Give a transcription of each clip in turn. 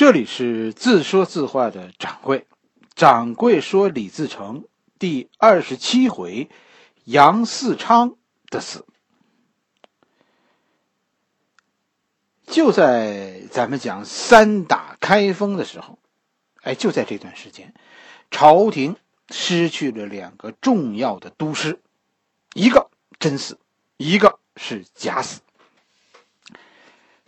这里是自说自话的掌柜，掌柜说李自成第二十七回，杨嗣昌的死。就在咱们讲三打开封的时候，哎，就在这段时间，朝廷失去了两个重要的都师，一个真死，一个是假死。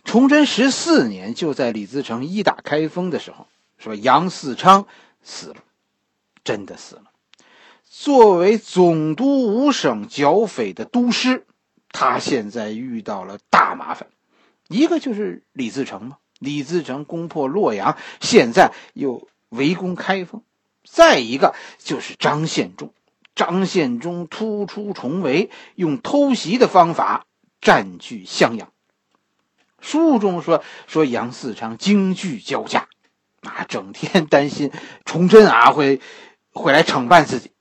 崇祯十四年，就在李自成一打开封的时候，说杨嗣昌死了，真的死了。作为总督五省剿匪的都师，他现在遇到了大麻烦。一个就是李自成嘛，李自成攻破洛阳，现在又围攻开封；再一个就是张献忠，张献忠突出重围，用偷袭的方法占据襄阳。书中说说杨嗣昌惊惧交加，啊，整天担心崇祯啊会会来惩办自己，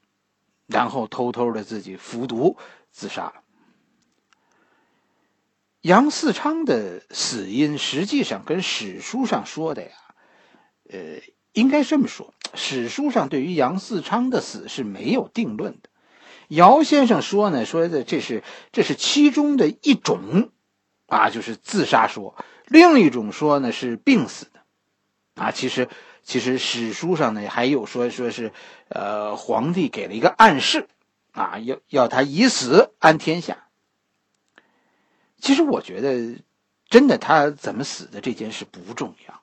然后偷偷的自己服毒自杀了。杨嗣昌的死因实际上跟史书上说的呀，呃，应该这么说，史书上对于杨嗣昌的死是没有定论的。姚先生说呢，说的这是这是其中的一种。啊，就是自杀说，另一种说呢是病死的，啊，其实其实史书上呢还有说说是，呃，皇帝给了一个暗示，啊，要要他以死安天下。其实我觉得，真的他怎么死的这件事不重要，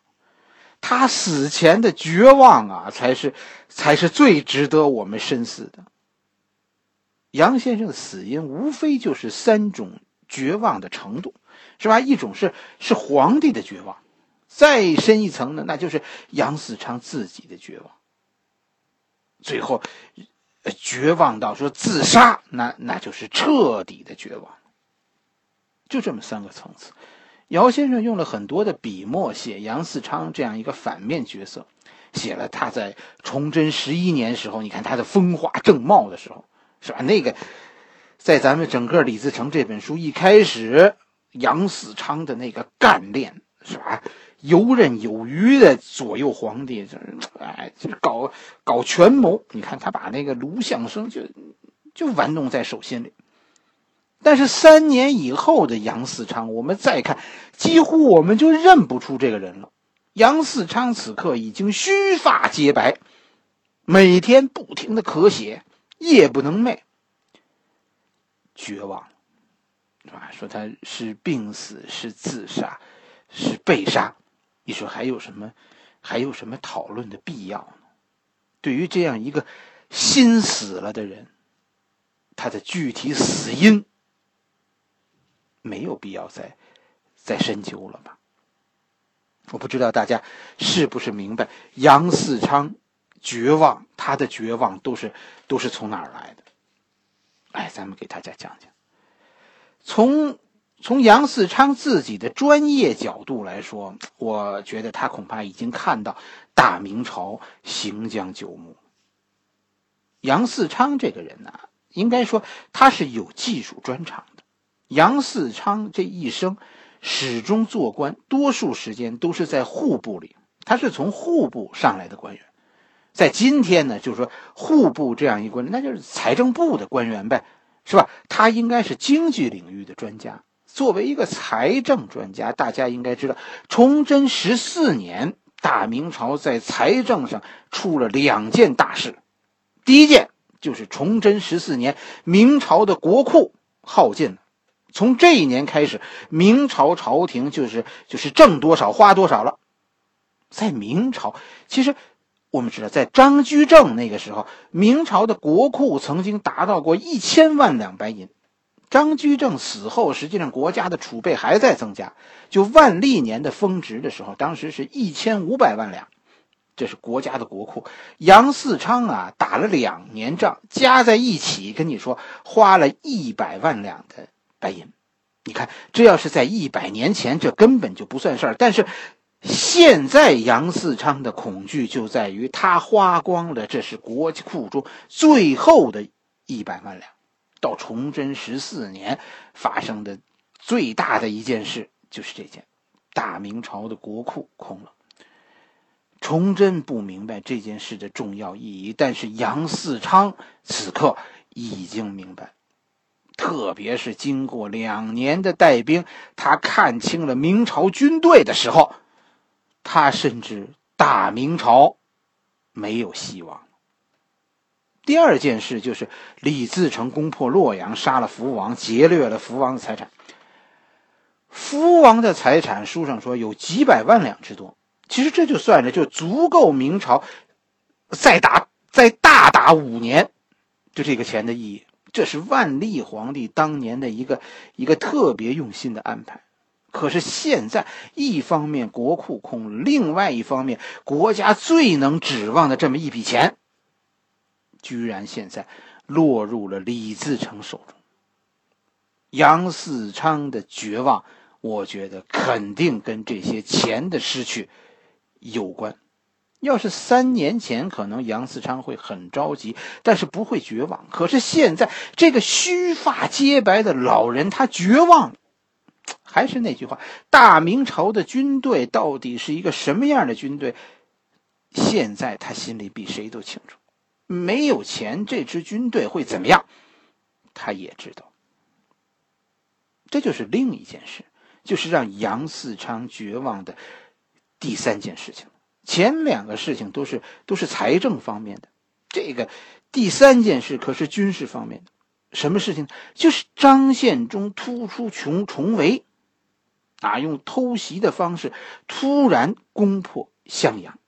他死前的绝望啊，才是才是最值得我们深思的。杨先生的死因无非就是三种绝望的程度。是吧？一种是是皇帝的绝望，再深一层呢，那就是杨嗣昌自己的绝望。最后，绝望到说自杀，那那就是彻底的绝望。就这么三个层次，姚先生用了很多的笔墨写杨嗣昌这样一个反面角色，写了他在崇祯十一年时候，你看他的风华正茂的时候，是吧？那个在咱们整个李自成这本书一开始。杨嗣昌的那个干练是吧？游刃有余的左右皇帝，就是哎，就是搞搞权谋。你看他把那个卢象升就就玩弄在手心里。但是三年以后的杨嗣昌，我们再看，几乎我们就认不出这个人了。杨嗣昌此刻已经须发皆白，每天不停的咳血，夜不能寐，绝望。吧？说他是病死，是自杀，是被杀，你说还有什么，还有什么讨论的必要呢？对于这样一个心死了的人，他的具体死因没有必要再再深究了吧？我不知道大家是不是明白杨嗣昌绝望，他的绝望都是都是从哪儿来的？哎，咱们给大家讲讲。从从杨嗣昌自己的专业角度来说，我觉得他恐怕已经看到大明朝行将就木。杨嗣昌这个人呢，应该说他是有技术专长的。杨嗣昌这一生始终做官，多数时间都是在户部里，他是从户部上来的官员。在今天呢，就是说户部这样一官，那就是财政部的官员呗。是吧？他应该是经济领域的专家。作为一个财政专家，大家应该知道，崇祯十四年，大明朝在财政上出了两件大事。第一件就是崇祯十四年，明朝的国库耗尽了。从这一年开始，明朝朝廷就是就是挣多少花多少了。在明朝，其实。我们知道，在张居正那个时候，明朝的国库曾经达到过一千万两白银。张居正死后，实际上国家的储备还在增加。就万历年的峰值的时候，当时是一千五百万两，这是国家的国库。杨嗣昌啊，打了两年仗，加在一起，跟你说花了一百万两的白银。你看，这要是在一百年前，这根本就不算事儿。但是。现在杨嗣昌的恐惧就在于他花光了，这是国库中最后的一百万两。到崇祯十四年发生的最大的一件事就是这件，大明朝的国库空了。崇祯不明白这件事的重要意义，但是杨嗣昌此刻已经明白。特别是经过两年的带兵，他看清了明朝军队的时候，他甚至大明朝没有希望。第二件事就是李自成攻破洛阳，杀了福王，劫掠了福王的财产。福王的财产，书上说有几百万两之多。其实这就算着，就足够明朝再打再大打五年，就这个钱的意义。这是万历皇帝当年的一个一个特别用心的安排。可是现在，一方面国库空，另外一方面国家最能指望的这么一笔钱，居然现在落入了李自成手中。杨嗣昌的绝望，我觉得肯定跟这些钱的失去有关。要是三年前，可能杨嗣昌会很着急，但是不会绝望。可是现在，这个须发皆白的老人，他绝望。还是那句话，大明朝的军队到底是一个什么样的军队？现在他心里比谁都清楚。没有钱，这支军队会怎么样？他也知道。这就是另一件事，就是让杨嗣昌绝望的第三件事情。前两个事情都是都是财政方面的，这个第三件事可是军事方面的。什么事情？就是张献忠突出穷重围，啊，用偷袭的方式突然攻破襄阳。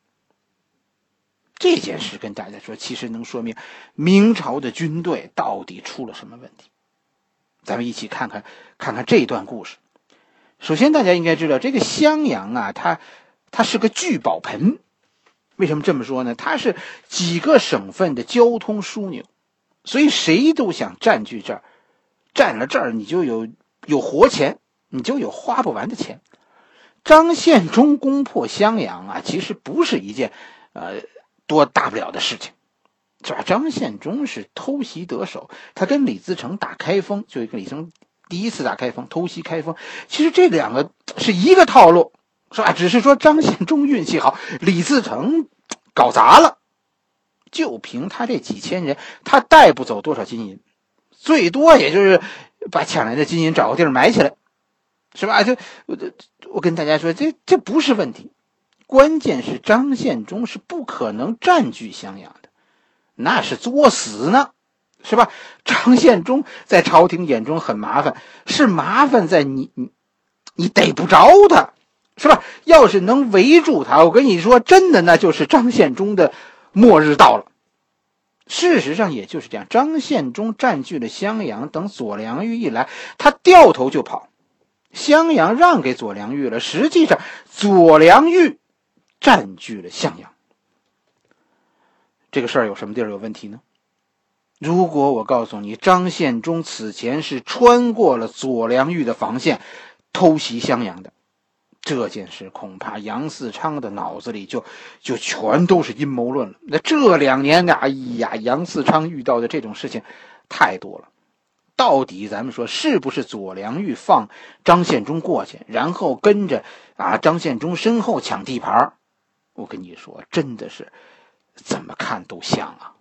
这件事跟大家说，其实能说明明朝的军队到底出了什么问题。咱们一起看看看看这段故事。首先，大家应该知道这个襄阳啊，它。它是个聚宝盆，为什么这么说呢？它是几个省份的交通枢纽，所以谁都想占据这儿，占了这儿，你就有有活钱，你就有花不完的钱。张献忠攻破襄阳啊，其实不是一件呃多大不了的事情，是吧？张献忠是偷袭得手，他跟李自成打开封，就跟李自成第一次打开封，偷袭开封，其实这两个是一个套路。是吧？只是说张献忠运气好，李自成搞砸了。就凭他这几千人，他带不走多少金银，最多也就是把抢来的金银找个地儿埋起来，是吧？就我我跟大家说，这这不是问题，关键是张献忠是不可能占据襄阳的，那是作死呢，是吧？张献忠在朝廷眼中很麻烦，是麻烦在你你你逮不着他。是吧？要是能围住他，我跟你说，真的那就是张献忠的末日到了。事实上也就是这样，张献忠占据了襄阳，等左良玉一来，他掉头就跑，襄阳让给左良玉了。实际上，左良玉占据了襄阳。这个事儿有什么地儿有问题呢？如果我告诉你，张献忠此前是穿过了左良玉的防线，偷袭襄阳的。这件事恐怕杨嗣昌的脑子里就就全都是阴谋论了。那这两年啊，哎呀，杨嗣昌遇到的这种事情太多了。到底咱们说是不是左良玉放张献忠过去，然后跟着啊张献忠身后抢地盘？我跟你说，真的是怎么看都像啊。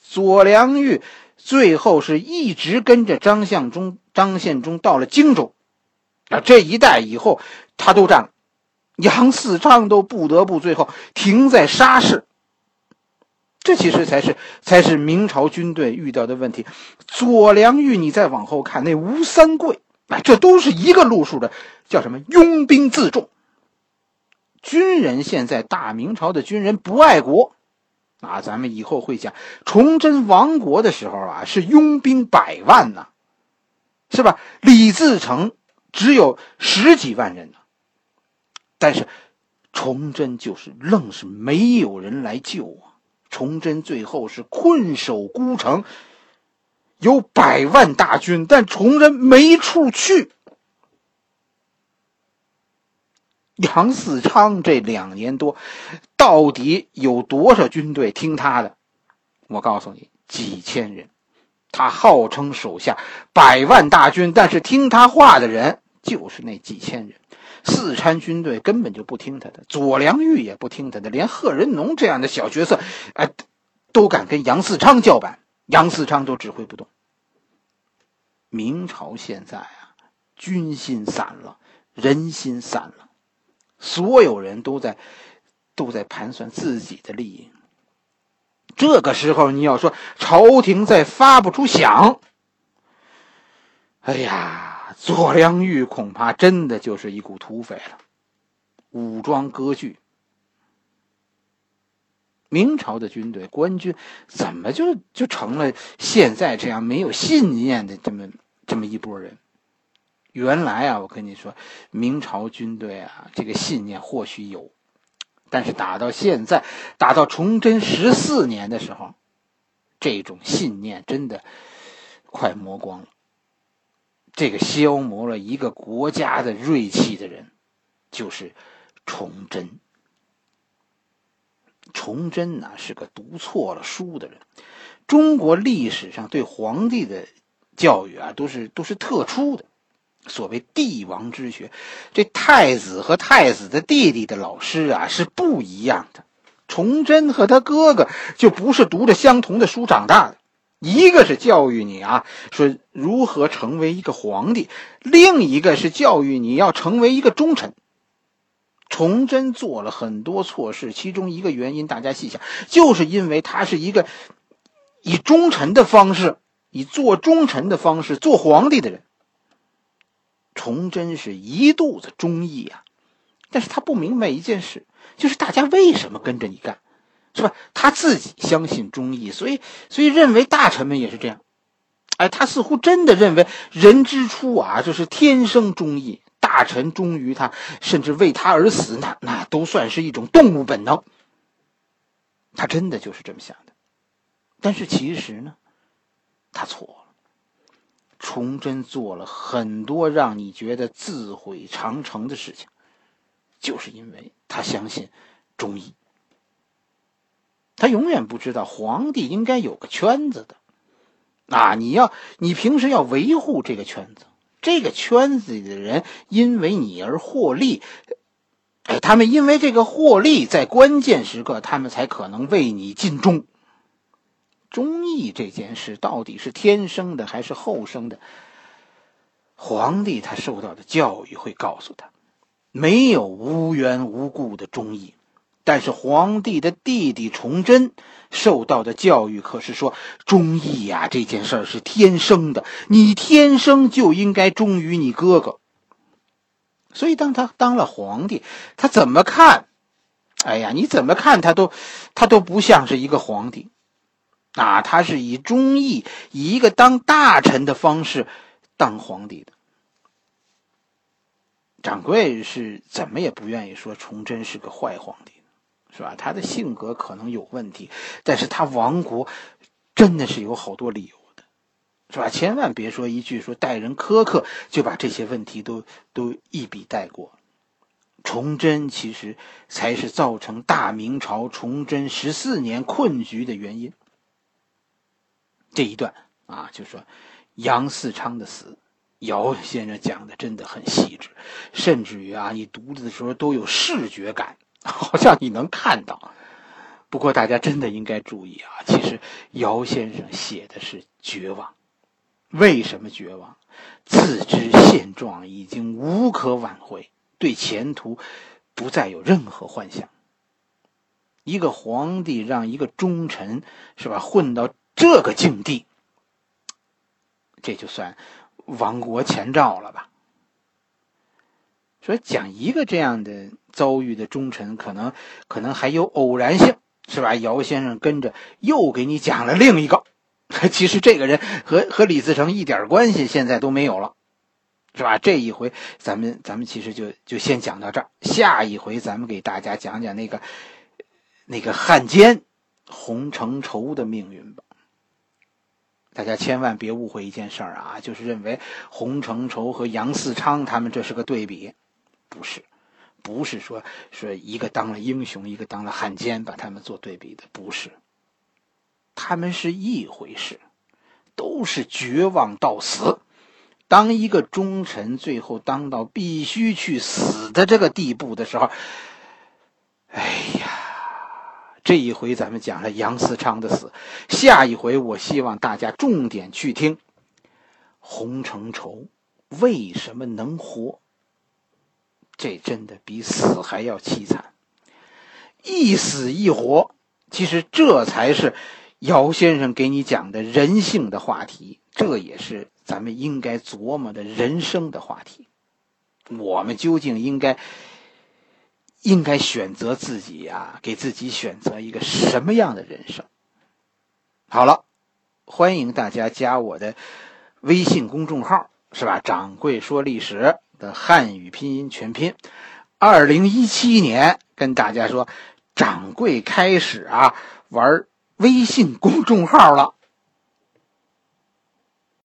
左良玉最后是一直跟着张献忠，张献忠到了荆州。啊，这一带以后他都占了，杨嗣昌都不得不最后停在沙市。这其实才是才是明朝军队遇到的问题。左良玉，你再往后看那吴三桂，啊，这都是一个路数的，叫什么拥兵自重。军人现在大明朝的军人不爱国，啊，咱们以后会讲崇祯亡国的时候啊，是拥兵百万呐，是吧？李自成。只有十几万人呢，但是崇祯就是愣是没有人来救啊！崇祯最后是困守孤城，有百万大军，但崇祯没处去。杨嗣昌这两年多，到底有多少军队听他的？我告诉你，几千人。他号称手下百万大军，但是听他话的人。就是那几千人，四川军队根本就不听他的，左良玉也不听他的，连贺人农这样的小角色，哎，都敢跟杨嗣昌叫板，杨嗣昌都指挥不动。明朝现在啊，军心散了，人心散了，所有人都在都在盘算自己的利益。这个时候，你要说朝廷再发不出饷，哎呀，左良玉恐怕真的就是一股土匪了。武装割据，明朝的军队官军怎么就就成了现在这样没有信念的这么？这么一拨人，原来啊，我跟你说，明朝军队啊，这个信念或许有，但是打到现在，打到崇祯十四年的时候，这种信念真的快磨光了。这个消磨了一个国家的锐气的人，就是崇祯。崇祯呢是个读错了书的人，中国历史上对皇帝的。教育啊，都是都是特殊的，所谓帝王之学，这太子和太子的弟弟的老师啊是不一样的。崇祯和他哥哥就不是读着相同的书长大的，一个是教育你啊，说如何成为一个皇帝，另一个是教育你要成为一个忠臣。崇祯做了很多错事，其中一个原因大家细想，就是因为他是一个以忠臣的方式。以做忠臣的方式做皇帝的人，崇祯是一肚子忠义啊，但是他不明白一件事，就是大家为什么跟着你干，是吧？他自己相信忠义，所以所以认为大臣们也是这样，哎，他似乎真的认为人之初啊，就是天生忠义，大臣忠于他，甚至为他而死，那那都算是一种动物本能。他真的就是这么想的，但是其实呢？他错了，崇祯做了很多让你觉得自毁长城的事情，就是因为他相信忠义。他永远不知道皇帝应该有个圈子的，啊，你要你平时要维护这个圈子，这个圈子里的人因为你而获利，哎，他们因为这个获利，在关键时刻，他们才可能为你尽忠。忠义这件事到底是天生的还是后生的？皇帝他受到的教育会告诉他，没有无缘无故的忠义。但是皇帝的弟弟崇祯受到的教育可是说，忠义呀这件事是天生的，你天生就应该忠于你哥哥。所以当他当了皇帝，他怎么看？哎呀，你怎么看他都，他都不像是一个皇帝。啊，他是以忠义，以一个当大臣的方式当皇帝的。掌柜是怎么也不愿意说崇祯是个坏皇帝，是吧？他的性格可能有问题，但是他亡国真的是有好多理由的，是吧？千万别说一句说待人苛刻就把这些问题都都一笔带过。崇祯其实才是造成大明朝崇祯十四年困局的原因。这一段啊，就说杨嗣昌的死，姚先生讲的真的很细致，甚至于啊，你读的时候都有视觉感，好像你能看到。不过大家真的应该注意啊，其实姚先生写的是绝望。为什么绝望？自知现状已经无可挽回，对前途不再有任何幻想。一个皇帝让一个忠臣是吧混到。这个境地，这就算亡国前兆了吧？说讲一个这样的遭遇的忠臣，可能可能还有偶然性，是吧？姚先生跟着又给你讲了另一个，其实这个人和和李自成一点关系现在都没有了，是吧？这一回咱们咱们其实就就先讲到这儿，下一回咱们给大家讲讲那个那个汉奸洪承畴的命运吧。大家千万别误会一件事儿啊，就是认为洪承畴和杨嗣昌他们这是个对比，不是，不是说说一个当了英雄，一个当了汉奸，把他们做对比的，不是，他们是一回事，都是绝望到死，当一个忠臣最后当到必须去死的这个地步的时候，哎呀，这一回咱们讲了杨思昌的死，下一回我希望大家重点去听洪承畴为什么能活。这真的比死还要凄惨，一死一活，其实这才是姚先生给你讲的人性的话题，这也是咱们应该琢磨的人生的话题。我们究竟应该应该选择自己呀，给自己选择一个什么样的人生？好了，欢迎大家加我的微信公众号，是吧？掌柜说历史。的汉语拼音全拼，二零一七年跟大家说，掌柜开始啊玩微信公众号了。